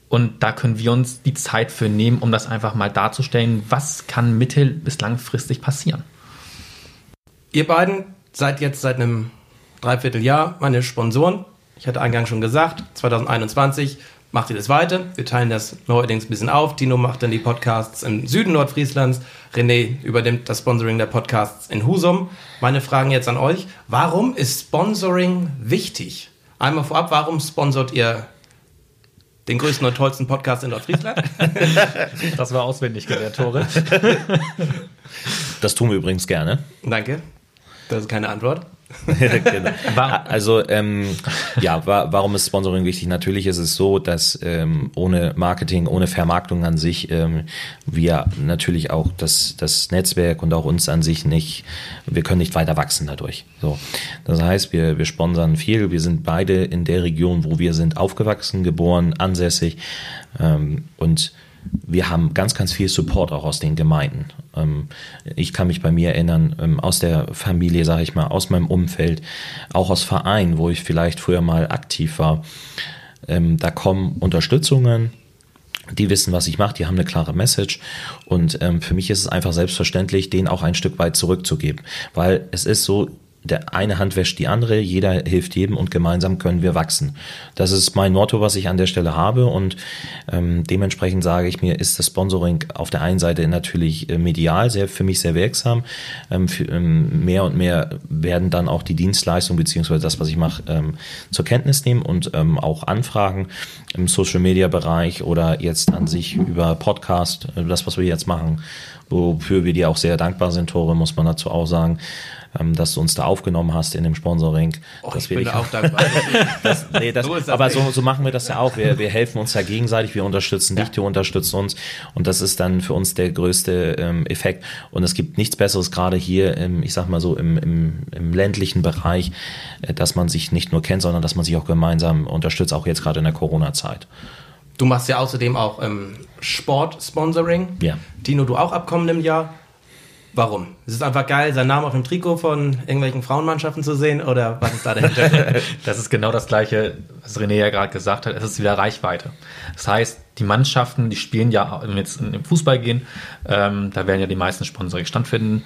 und da können wir uns die Zeit für nehmen, um das einfach mal darzustellen, was kann mittel- bis langfristig passieren. Ihr beiden seid jetzt seit einem Dreivierteljahr meine Sponsoren. Ich hatte eingangs schon gesagt, 2021 macht ihr das weiter. Wir teilen das neuerdings ein bisschen auf. Tino macht dann die Podcasts im Süden Nordfrieslands. René übernimmt das Sponsoring der Podcasts in Husum. Meine Fragen jetzt an euch. Warum ist Sponsoring wichtig? Einmal vorab, warum sponsort ihr den größten und tollsten Podcast in Nordfriesland? Das war auswendig gelernt, Tore. Das tun wir übrigens gerne. Danke. Das ist keine Antwort. genau. Also ähm, ja, wa warum ist Sponsoring wichtig? Natürlich ist es so, dass ähm, ohne Marketing, ohne Vermarktung an sich ähm, wir natürlich auch das, das Netzwerk und auch uns an sich nicht, wir können nicht weiter wachsen dadurch. So, das heißt, wir wir sponsern viel. Wir sind beide in der Region, wo wir sind, aufgewachsen, geboren, ansässig ähm, und wir haben ganz, ganz viel Support auch aus den Gemeinden. Ähm, ich kann mich bei mir erinnern, ähm, aus der Familie, sage ich mal, aus meinem Umfeld, auch aus Vereinen, wo ich vielleicht früher mal aktiv war. Ähm, da kommen Unterstützungen, die wissen, was ich mache, die haben eine klare Message und für mich ist es einfach selbstverständlich, denen auch ein Stück weit zurückzugeben, weil es ist so, der eine Hand wäscht die andere, jeder hilft jedem und gemeinsam können wir wachsen. Das ist mein Motto, was ich an der Stelle habe und ähm, dementsprechend sage ich mir, ist das Sponsoring auf der einen Seite natürlich äh, medial sehr für mich sehr wirksam. Ähm, für, ähm, mehr und mehr werden dann auch die Dienstleistung beziehungsweise das, was ich mache, ähm, zur Kenntnis nehmen und ähm, auch Anfragen im Social Media Bereich oder jetzt an sich über Podcast, äh, das, was wir jetzt machen, wofür wir dir auch sehr dankbar sind, Tore, muss man dazu auch sagen dass du uns da aufgenommen hast in dem Sponsoring. Oh, dass ich wir bin dich, auch dankbar. das, nee, das, So aber so, so machen wir das ja auch. Wir, wir helfen uns ja gegenseitig, wir unterstützen dich, du unterstützt uns und das ist dann für uns der größte ähm, Effekt. Und es gibt nichts Besseres, gerade hier, im, ich sag mal so, im, im, im ländlichen Bereich, äh, dass man sich nicht nur kennt, sondern dass man sich auch gemeinsam unterstützt, auch jetzt gerade in der Corona-Zeit. Du machst ja außerdem auch ähm, Sport-Sponsoring. Ja. Tino, du auch ab kommendem Jahr. Warum? Es ist einfach geil, seinen Namen auf dem Trikot von irgendwelchen Frauenmannschaften zu sehen oder was ist da dahinter? Das ist genau das Gleiche, was René ja gerade gesagt hat. Es ist wieder Reichweite. Das heißt, die Mannschaften, die spielen ja, wenn wir jetzt den Fußball gehen, ähm, da werden ja die meisten Sponsoring stattfinden,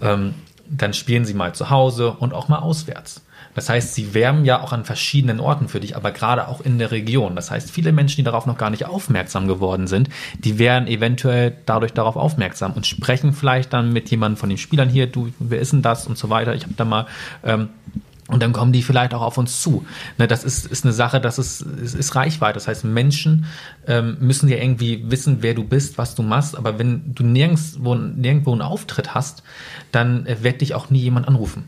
ähm, dann spielen sie mal zu Hause und auch mal auswärts. Das heißt, sie werben ja auch an verschiedenen Orten für dich, aber gerade auch in der Region. Das heißt, viele Menschen, die darauf noch gar nicht aufmerksam geworden sind, die werden eventuell dadurch darauf aufmerksam und sprechen vielleicht dann mit jemandem von den Spielern hier, du, wer ist denn das und so weiter. Ich habe da mal ähm, und dann kommen die vielleicht auch auf uns zu. Ne, das ist, ist eine Sache, das ist, ist, ist Reichweite. Das heißt, Menschen ähm, müssen ja irgendwie wissen, wer du bist, was du machst. Aber wenn du nirgendwo, nirgendwo einen Auftritt hast, dann äh, wird dich auch nie jemand anrufen.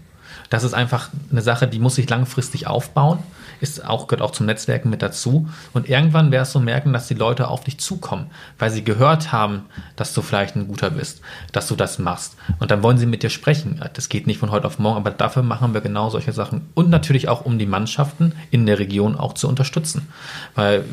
Das ist einfach eine Sache, die muss sich langfristig aufbauen. Ist auch, gehört auch zum Netzwerken mit dazu. Und irgendwann wirst du merken, dass die Leute auf dich zukommen, weil sie gehört haben, dass du vielleicht ein guter bist, dass du das machst. Und dann wollen sie mit dir sprechen. Das geht nicht von heute auf morgen, aber dafür machen wir genau solche Sachen. Und natürlich auch, um die Mannschaften in der Region auch zu unterstützen. Weil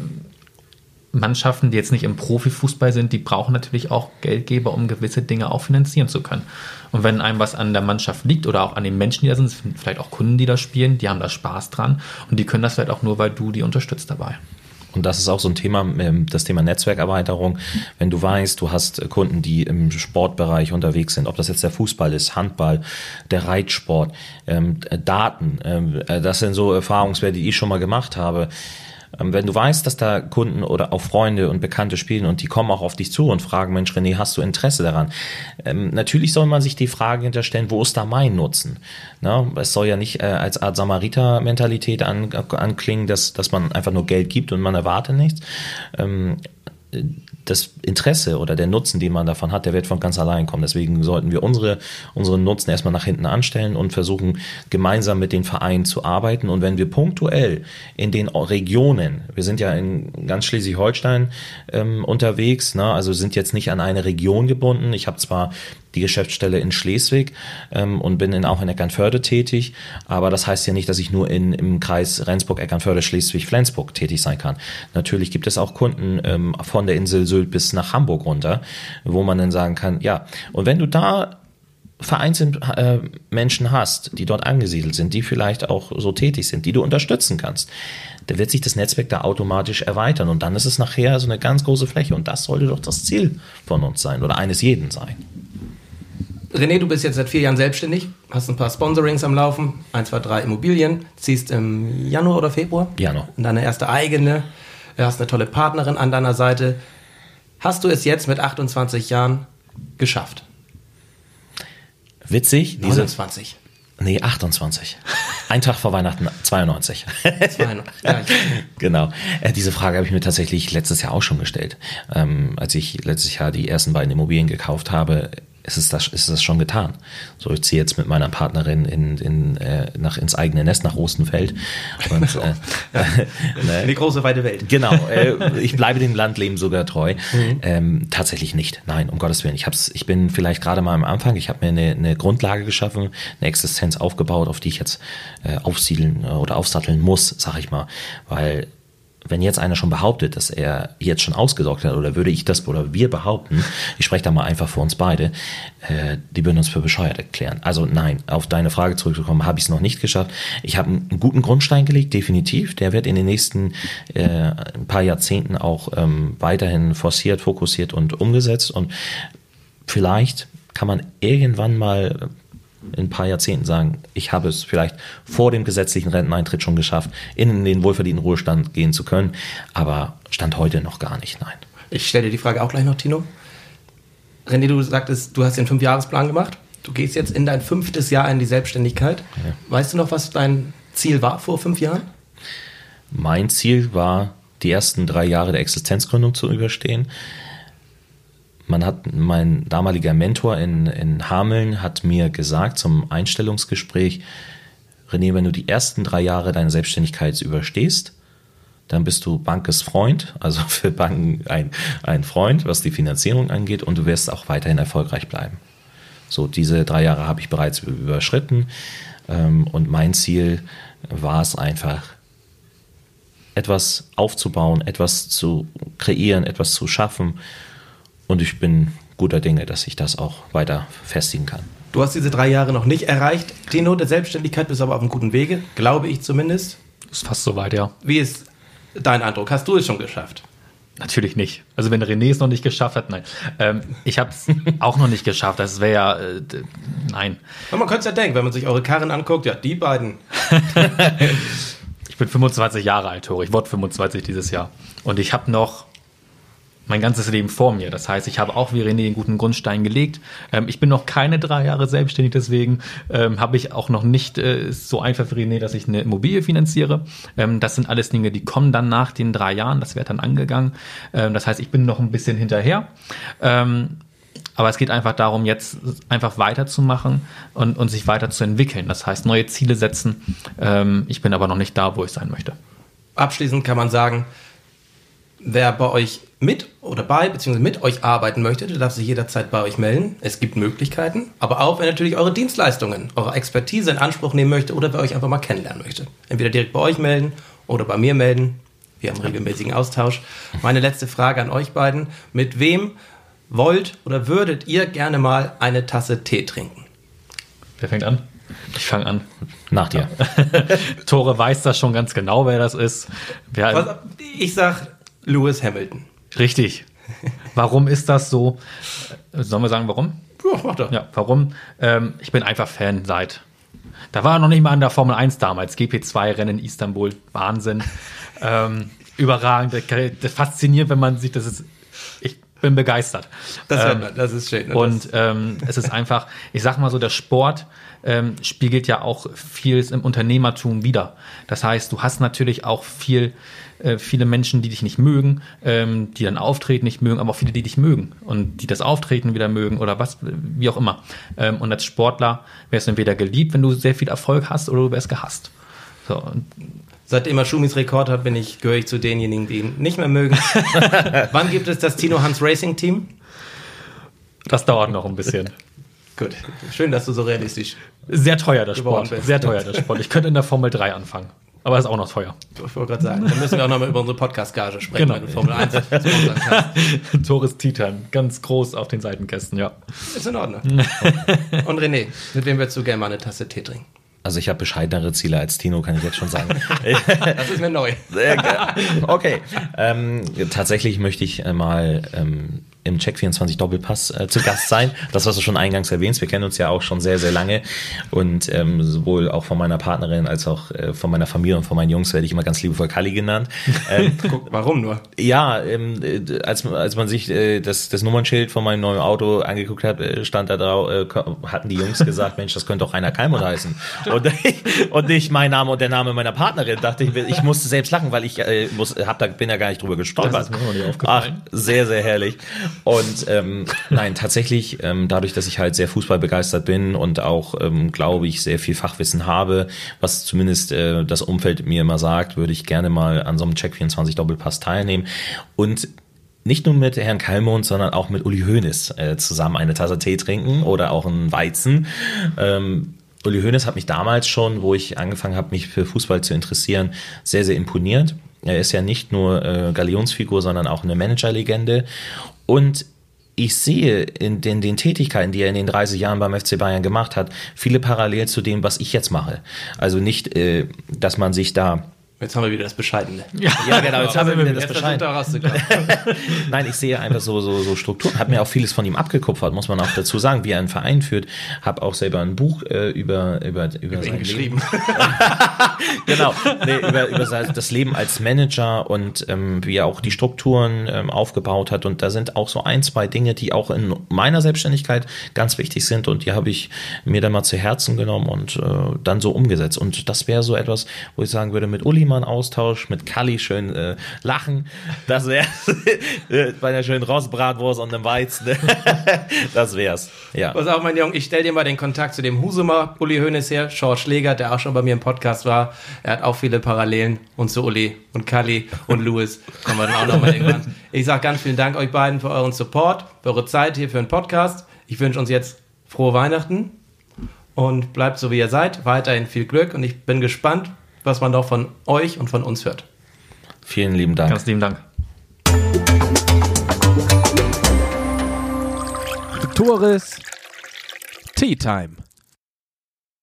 Mannschaften, die jetzt nicht im Profifußball sind, die brauchen natürlich auch Geldgeber, um gewisse Dinge auch finanzieren zu können. Und wenn einem was an der Mannschaft liegt oder auch an den Menschen, die da sind, vielleicht auch Kunden, die da spielen, die haben da Spaß dran und die können das vielleicht auch nur, weil du die unterstützt dabei. Und das ist auch so ein Thema, ähm, das Thema Netzwerkerweiterung. Wenn du weißt, du hast Kunden, die im Sportbereich unterwegs sind, ob das jetzt der Fußball ist, Handball, der Reitsport, ähm, Daten, ähm, äh, das sind so Erfahrungswerte, die ich schon mal gemacht habe wenn du weißt, dass da Kunden oder auch Freunde und Bekannte spielen und die kommen auch auf dich zu und fragen, Mensch, René, hast du Interesse daran? Ähm, natürlich soll man sich die Frage hinterstellen, wo ist da mein Nutzen? Na, es soll ja nicht äh, als Art Samariter-Mentalität an, anklingen, dass, dass man einfach nur Geld gibt und man erwartet nichts. Ähm, das Interesse oder der Nutzen, den man davon hat, der wird von ganz allein kommen. Deswegen sollten wir unsere, unseren Nutzen erstmal nach hinten anstellen und versuchen, gemeinsam mit den Vereinen zu arbeiten. Und wenn wir punktuell in den Regionen, wir sind ja in ganz Schleswig-Holstein ähm, unterwegs, ne, also sind jetzt nicht an eine Region gebunden. Ich habe zwar die Geschäftsstelle in Schleswig ähm, und bin in, auch in Eckernförde tätig. Aber das heißt ja nicht, dass ich nur in, im Kreis Rendsburg, Eckernförde, Schleswig, Flensburg tätig sein kann. Natürlich gibt es auch Kunden ähm, von der Insel Sylt bis nach Hamburg runter, wo man dann sagen kann, ja, und wenn du da vereinzelt äh, Menschen hast, die dort angesiedelt sind, die vielleicht auch so tätig sind, die du unterstützen kannst, da wird sich das Netzwerk da automatisch erweitern und dann ist es nachher so eine ganz große Fläche und das sollte doch das Ziel von uns sein oder eines jeden sein. René, du bist jetzt seit vier Jahren selbstständig, hast ein paar Sponsorings am Laufen, ein, zwei, drei Immobilien, ziehst im Januar oder Februar Januar. in deine erste eigene, hast eine tolle Partnerin an deiner Seite. Hast du es jetzt mit 28 Jahren geschafft? Witzig. Diese 29. Nee, 28. Ein Tag vor Weihnachten 92. ja, genau. Äh, diese Frage habe ich mir tatsächlich letztes Jahr auch schon gestellt. Ähm, als ich letztes Jahr die ersten beiden Immobilien gekauft habe, ist es das, ist es schon getan. So, ich ziehe jetzt mit meiner Partnerin in, in, äh, nach, ins eigene Nest nach Ostenfeld. Und, äh, ne? Die große weite Welt. Genau, äh, ich bleibe dem Landleben sogar treu. Mhm. Ähm, tatsächlich nicht. Nein, um Gottes Willen. Ich, hab's, ich bin vielleicht gerade mal am Anfang, ich habe mir eine, eine Grundlage geschaffen, eine Existenz aufgebaut, auf die ich jetzt äh, aufsiedeln äh, oder aufsatteln muss, sag ich mal. Weil wenn jetzt einer schon behauptet, dass er jetzt schon ausgesorgt hat, oder würde ich das oder wir behaupten, ich spreche da mal einfach für uns beide, äh, die würden uns für bescheuert erklären. Also nein, auf deine Frage zurückzukommen, habe ich es noch nicht geschafft. Ich habe einen guten Grundstein gelegt, definitiv. Der wird in den nächsten äh, ein paar Jahrzehnten auch ähm, weiterhin forciert, fokussiert und umgesetzt. Und vielleicht kann man irgendwann mal in ein paar Jahrzehnten sagen, ich habe es vielleicht vor dem gesetzlichen Renteneintritt schon geschafft, in den wohlverdienten Ruhestand gehen zu können, aber Stand heute noch gar nicht, nein. Ich stelle dir die Frage auch gleich noch, Tino. René, du sagtest, du hast den Fünfjahresplan gemacht. Du gehst jetzt in dein fünftes Jahr in die Selbstständigkeit. Ja. Weißt du noch, was dein Ziel war vor fünf Jahren? Mein Ziel war, die ersten drei Jahre der Existenzgründung zu überstehen man hat, mein damaliger Mentor in, in Hameln hat mir gesagt zum Einstellungsgespräch, René, wenn du die ersten drei Jahre deiner Selbstständigkeit überstehst, dann bist du Bankes Freund, also für Banken ein, ein Freund, was die Finanzierung angeht, und du wirst auch weiterhin erfolgreich bleiben. So, diese drei Jahre habe ich bereits überschritten ähm, und mein Ziel war es einfach, etwas aufzubauen, etwas zu kreieren, etwas zu schaffen und ich bin guter Dinge, dass ich das auch weiter festigen kann. Du hast diese drei Jahre noch nicht erreicht. Tino, der Selbstständigkeit bist aber auf einem guten Wege, glaube ich zumindest. Ist fast soweit, ja. Wie ist dein Eindruck? Hast du es schon geschafft? Natürlich nicht. Also wenn René es noch nicht geschafft hat, nein. Ähm, ich habe es auch noch nicht geschafft. Das wäre ja, äh, nein. Aber man könnte es ja denken, wenn man sich eure Karren anguckt, ja, die beiden. ich bin 25 Jahre alt, Tore. Ich wurde 25 dieses Jahr. Und ich habe noch mein ganzes Leben vor mir. Das heißt, ich habe auch wie René einen guten Grundstein gelegt. Ähm, ich bin noch keine drei Jahre selbstständig, deswegen ähm, habe ich auch noch nicht äh, so einfach wie René, dass ich eine Immobilie finanziere. Ähm, das sind alles Dinge, die kommen dann nach den drei Jahren. Das wird dann angegangen. Ähm, das heißt, ich bin noch ein bisschen hinterher. Ähm, aber es geht einfach darum, jetzt einfach weiterzumachen und, und sich weiterzuentwickeln. Das heißt, neue Ziele setzen. Ähm, ich bin aber noch nicht da, wo ich sein möchte. Abschließend kann man sagen, wer bei euch mit oder bei bzw. mit euch arbeiten möchte, der darf sich jederzeit bei euch melden. Es gibt Möglichkeiten, aber auch wer natürlich eure Dienstleistungen, eure Expertise in Anspruch nehmen möchte oder wer euch einfach mal kennenlernen möchte. Entweder direkt bei euch melden oder bei mir melden. Wir haben regelmäßigen Austausch. Meine letzte Frage an euch beiden. Mit wem wollt oder würdet ihr gerne mal eine Tasse Tee trinken? Wer fängt an? Ich fange an. Nach dir. Tore weiß das schon ganz genau, wer das ist. Wer, Was, ich sag Lewis Hamilton. Richtig. Warum ist das so? Sollen wir sagen, warum? Ja, mach doch. Ja, warum? Ähm, ich bin einfach Fan seit. Da war er noch nicht mal an der Formel 1 damals. GP2-Rennen in Istanbul. Wahnsinn. ähm, überragend. Das fasziniert, wenn man sieht, das ist. Ich bin begeistert. Das, Ähm, man, das ist schön. und ähm, es ist einfach, ich sag mal so, der Sport ähm, spiegelt ja auch vieles im Unternehmertum wider. Das heißt, du hast natürlich auch viel, äh, viele Menschen, die dich nicht mögen, ähm, die dein Auftreten nicht mögen, aber auch viele, die dich mögen und die das Auftreten wieder mögen oder was, wie auch immer. Ähm, und als Sportler wärst du entweder geliebt, wenn du sehr viel Erfolg hast, oder du wärst gehasst. So, Seitdem er Schumis Rekord hat, bin ich, gehöre ich zu denjenigen, die ihn nicht mehr mögen. Wann gibt es das Tino Hans Racing Team? das dauert noch ein bisschen. Gut. Schön, dass du so realistisch. Sehr teuer, der Sport. bist. Sehr teuer, der Sport. Ich könnte in der Formel 3 anfangen. Aber ist auch noch teuer. Ich wollte gerade sagen, dann müssen wir auch nochmal über unsere Podcast-Gage sprechen, Genau. wenn du Formel 1 sponsern kannst. Tores Titan, ganz groß auf den Seitenkästen, ja. Ist in Ordnung. Und René, mit wem würdest du gerne mal eine Tasse Tee trinken? Also ich habe bescheidenere Ziele als Tino, kann ich jetzt schon sagen. Das ist mir neu. Okay. Ähm, tatsächlich möchte ich äh, mal ähm, im Check 24 Doppelpass äh, zu Gast sein. Das, was du schon eingangs erwähnst. Wir kennen uns ja auch schon sehr, sehr lange. Und ähm, sowohl auch von meiner Partnerin als auch äh, von meiner Familie und von meinen Jungs werde ich immer ganz liebevoll Kali genannt. Ähm, warum nur? ja, ähm, äh, als, als man sich äh, das, das Nummernschild von meinem neuen Auto angeguckt hat, äh, stand da drauf, äh, hatten die Jungs gesagt, Mensch, das könnte doch Rainer Kalmund heißen. Und, und nicht mein Name und der Name meiner Partnerin. Dachte ich, ich musste selbst lachen, weil ich muss, hab da, bin ja gar nicht drüber gestolpert. Ach, sehr, sehr herrlich. Und ähm, nein, tatsächlich, ähm, dadurch, dass ich halt sehr fußballbegeistert bin und auch, ähm, glaube ich, sehr viel Fachwissen habe, was zumindest äh, das Umfeld mir immer sagt, würde ich gerne mal an so einem Check 24 Doppelpass teilnehmen. Und nicht nur mit Herrn Kalmund, sondern auch mit Uli Hoeneß äh, zusammen eine Tasse Tee trinken oder auch einen Weizen. Ähm, Uli Hoeneß hat mich damals schon, wo ich angefangen habe, mich für Fußball zu interessieren, sehr, sehr imponiert. Er ist ja nicht nur äh, Galionsfigur, sondern auch eine Managerlegende. Und ich sehe in den, den Tätigkeiten, die er in den 30 Jahren beim FC Bayern gemacht hat, viele Parallelen zu dem, was ich jetzt mache. Also nicht, äh, dass man sich da Jetzt haben wir wieder das Bescheidene. ja, genau, jetzt haben wir wieder das Jetzt Bescheid. versucht rauszukommen. Nein, ich sehe einfach so, so, so Strukturen. Hab mir auch vieles von ihm abgekupfert, muss man auch dazu sagen, wie er einen Verein führt. Hab auch selber ein Buch äh, über, über, über, Ihn sein geschrieben. genau, nee, über, über sein- das Leben als Manager und ähm, wie er auch die Strukturen ähm, aufgebaut hat. Und da sind auch so ein, zwei Dinge, die auch in meiner Selbstständigkeit ganz wichtig sind und die habe ich mir dann mal zu Herzen genommen und äh, dann so umgesetzt. Und das wäre so etwas, wo ich sagen würde, mit Uli einen Austausch, mit Kalli schön äh, lachen. Das wäre bei einer schönen Rostbratwurst und einem Weizen. das wär's. Ja. Pass auf, mein Junge, ich stell dir mal den Kontakt zu dem Husumer Uli Hoeneß her, George Schläger, der auch schon bei mir im Podcast war. Er hat auch viele Parallelen und zu Uli und Kali und Louis kommen wir dann auch nochmal irgendwann. Ich sage ganz vielen Dank euch beiden für euren Support, für eure Zeit hier für den Podcast. Ich wünsche uns jetzt frohe Weihnachten und bleibt so wie ihr seid. Weiterhin viel Glück und ich bin gespannt, was man noch von euch und von uns hört. Vielen lieben Dank. Ganz lieben Dank. Tores Tea Time.